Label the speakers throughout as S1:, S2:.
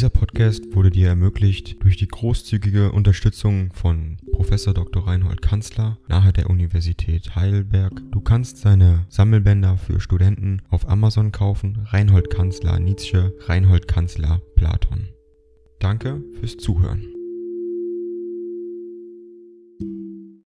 S1: Dieser Podcast wurde dir ermöglicht durch die großzügige Unterstützung von Professor Dr. Reinhold Kanzler nahe der Universität Heidelberg. Du kannst seine Sammelbänder für Studenten auf Amazon kaufen. Reinhold Kanzler Nietzsche, Reinhold Kanzler Platon. Danke fürs Zuhören.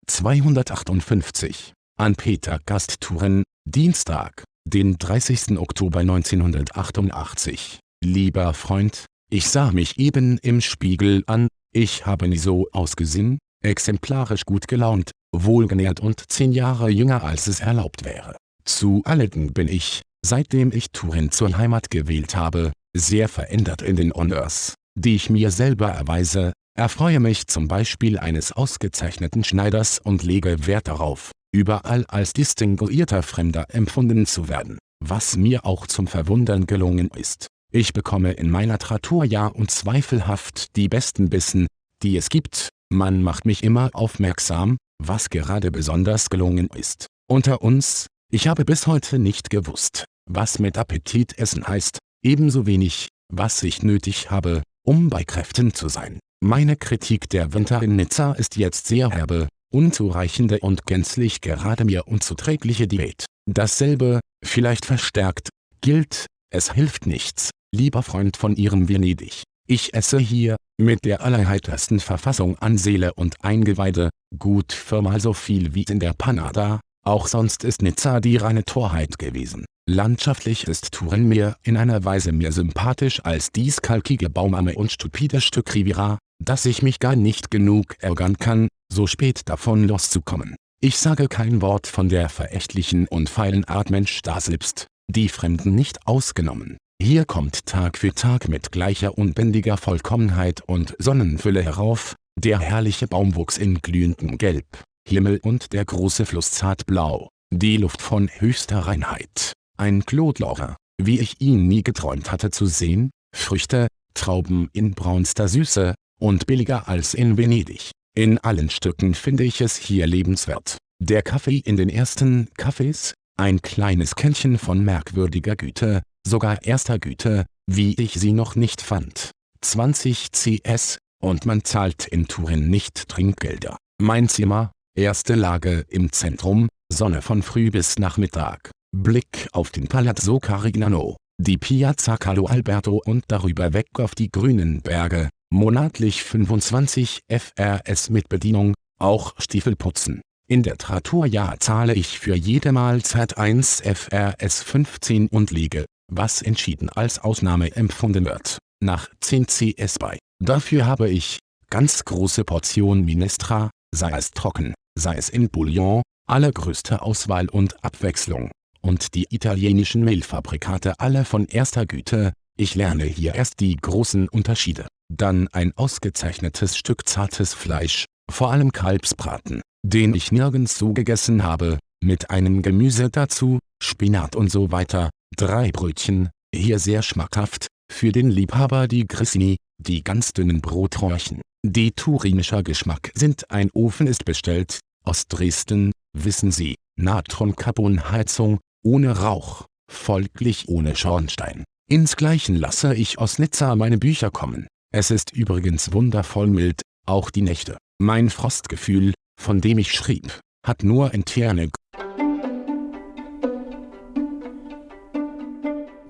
S2: 258 an Peter Gasttouren, Dienstag, den 30. Oktober 1988. Lieber Freund, ich sah mich eben im Spiegel an, ich habe nie so ausgesehen, exemplarisch gut gelaunt, wohlgenährt und zehn Jahre jünger als es erlaubt wäre. Zu alledem bin ich, seitdem ich Turin zur Heimat gewählt habe, sehr verändert in den Honors, die ich mir selber erweise, erfreue mich zum Beispiel eines ausgezeichneten Schneiders und lege Wert darauf, überall als distinguierter Fremder empfunden zu werden, was mir auch zum Verwundern gelungen ist. Ich bekomme in meiner Tratur ja unzweifelhaft die besten Bissen, die es gibt, man macht mich immer aufmerksam, was gerade besonders gelungen ist. Unter uns, ich habe bis heute nicht gewusst, was mit Appetit essen heißt, ebenso wenig, was ich nötig habe, um bei Kräften zu sein. Meine Kritik der Winter in Nizza ist jetzt sehr herbe, unzureichende und gänzlich gerade mir unzuträgliche Diät. Dasselbe, vielleicht verstärkt, gilt, es hilft nichts, lieber Freund von Ihrem Venedig. Ich esse hier, mit der allerheitersten Verfassung an Seele und Eingeweide, gut viermal so viel wie in der Panada, auch sonst ist Nizza die reine Torheit gewesen. Landschaftlich ist Turin mir in einer Weise mehr sympathisch als dies kalkige Baumarme und stupide Stück Riviera, dass ich mich gar nicht genug ärgern kann, so spät davon loszukommen. Ich sage kein Wort von der verächtlichen und feilen Art Mensch da selbst, die Fremden nicht ausgenommen. Hier kommt Tag für Tag mit gleicher unbändiger Vollkommenheit und Sonnenfülle herauf, der herrliche Baumwuchs in glühendem Gelb, Himmel und der große Fluss zartblau, die Luft von höchster Reinheit, ein Claude wie ich ihn nie geträumt hatte zu sehen, Früchte, Trauben in braunster Süße, und billiger als in Venedig. In allen Stücken finde ich es hier lebenswert. Der Kaffee in den ersten Cafés, ein kleines Kännchen von merkwürdiger Güte, sogar erster Güte, wie ich sie noch nicht fand. 20 CS, und man zahlt in Turin nicht Trinkgelder. Mein Zimmer, erste Lage im Zentrum, Sonne von früh bis Nachmittag, Blick auf den Palazzo Carignano, die Piazza Carlo Alberto und darüber weg auf die grünen Berge, monatlich 25 FRS mit Bedienung, auch Stiefel putzen. In der Trattoria zahle ich für jede Mahlzeit 1 FRS 15 und liege, was entschieden als Ausnahme empfunden wird, nach 10 CS bei. Dafür habe ich, ganz große Portion Minestra, sei es trocken, sei es in Bouillon, allergrößte Auswahl und Abwechslung. Und die italienischen Mehlfabrikate alle von erster Güte, ich lerne hier erst die großen Unterschiede. Dann ein ausgezeichnetes Stück zartes Fleisch, vor allem Kalbsbraten, den ich nirgends so gegessen habe, mit einem Gemüse dazu, Spinat und so weiter, Drei Brötchen, hier sehr schmackhaft, für den Liebhaber die Grissini, die ganz dünnen Brotröhrchen. Die turinischer Geschmack sind ein Ofen ist bestellt, aus Dresden, wissen Sie, Natron-Carbon-Heizung, ohne Rauch, folglich ohne Schornstein. Insgleichen lasse ich aus Nizza meine Bücher kommen. Es ist übrigens wundervoll mild, auch die Nächte. Mein Frostgefühl, von dem ich schrieb, hat nur interne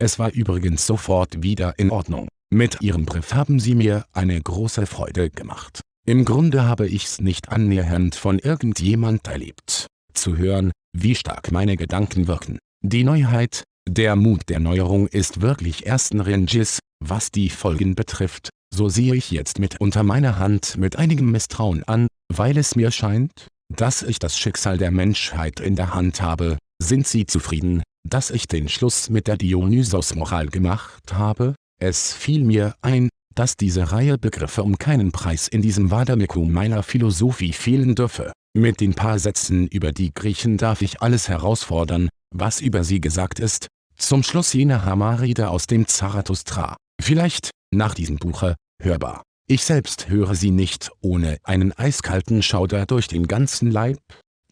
S2: Es war übrigens sofort wieder in Ordnung. Mit Ihrem Brief haben Sie mir eine große Freude gemacht. Im Grunde habe ich's nicht annähernd von irgendjemand erlebt. Zu hören, wie stark meine Gedanken wirken. Die Neuheit, der Mut der Neuerung ist wirklich ersten Ranges, was die Folgen betrifft, so sehe ich jetzt mitunter meine Hand mit einigem Misstrauen an, weil es mir scheint, dass ich das Schicksal der Menschheit in der Hand habe. Sind Sie zufrieden, dass ich den Schluss mit der Dionysos-Moral gemacht habe, es fiel mir ein, dass diese Reihe Begriffe um keinen Preis in diesem Vademekum meiner Philosophie fehlen dürfe. Mit den paar Sätzen über die Griechen darf ich alles herausfordern, was über sie gesagt ist, zum Schluss jene Hammerrede aus dem Zarathustra. Vielleicht, nach diesem Buche, hörbar. Ich selbst höre sie nicht ohne einen eiskalten Schauder durch den ganzen Leib.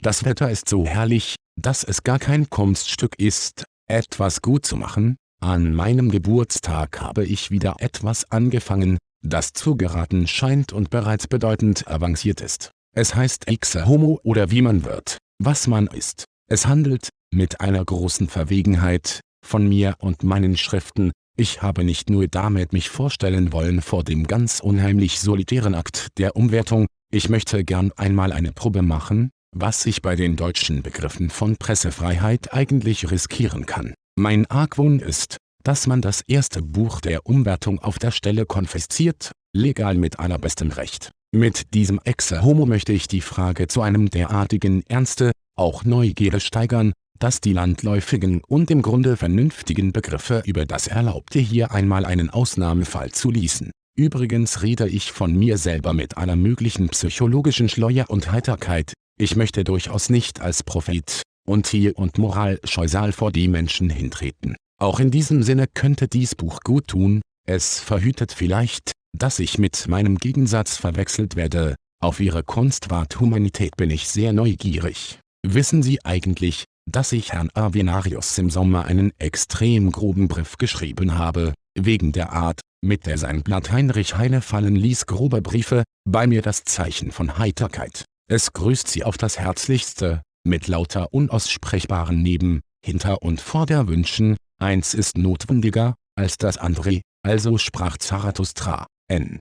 S2: Das Wetter ist so herrlich, dass es gar kein Kunststück ist, etwas gut zu machen. An meinem Geburtstag habe ich wieder etwas angefangen, das zu geraten scheint und bereits bedeutend avanciert ist. Es heißt Exe Homo oder wie man wird, was man ist. Es handelt, mit einer großen Verwegenheit, von mir und meinen Schriften, ich habe nicht nur damit mich vorstellen wollen vor dem ganz unheimlich solitären Akt der Umwertung, ich möchte gern einmal eine Probe machen, was ich bei den deutschen Begriffen von Pressefreiheit eigentlich riskieren kann. Mein Argwohn ist, dass man das erste Buch der Umwertung auf der Stelle konfisziert, legal mit allerbestem Recht. Mit diesem Exe Homo möchte ich die Frage zu einem derartigen Ernste, auch Neugierde steigern, dass die landläufigen und im Grunde vernünftigen Begriffe über das Erlaubte hier einmal einen Ausnahmefall zuließen. Übrigens rede ich von mir selber mit aller möglichen psychologischen Schleuer und Heiterkeit, ich möchte durchaus nicht als Prophet und Tier- und Moralscheusal vor die Menschen hintreten. Auch in diesem Sinne könnte dies Buch gut tun, es verhütet vielleicht, dass ich mit meinem Gegensatz verwechselt werde, auf Ihre Kunstwart Humanität bin ich sehr neugierig. Wissen Sie eigentlich, dass ich Herrn Avenarius im Sommer einen extrem groben Brief geschrieben habe, wegen der Art, mit der sein Blatt Heinrich Heine fallen ließ grobe Briefe, bei mir das Zeichen von Heiterkeit. Es grüßt Sie auf das Herzlichste, mit lauter unaussprechbaren Neben, Hinter- und Vorderwünschen, eins ist notwendiger, als das andere, also sprach Zarathustra, N.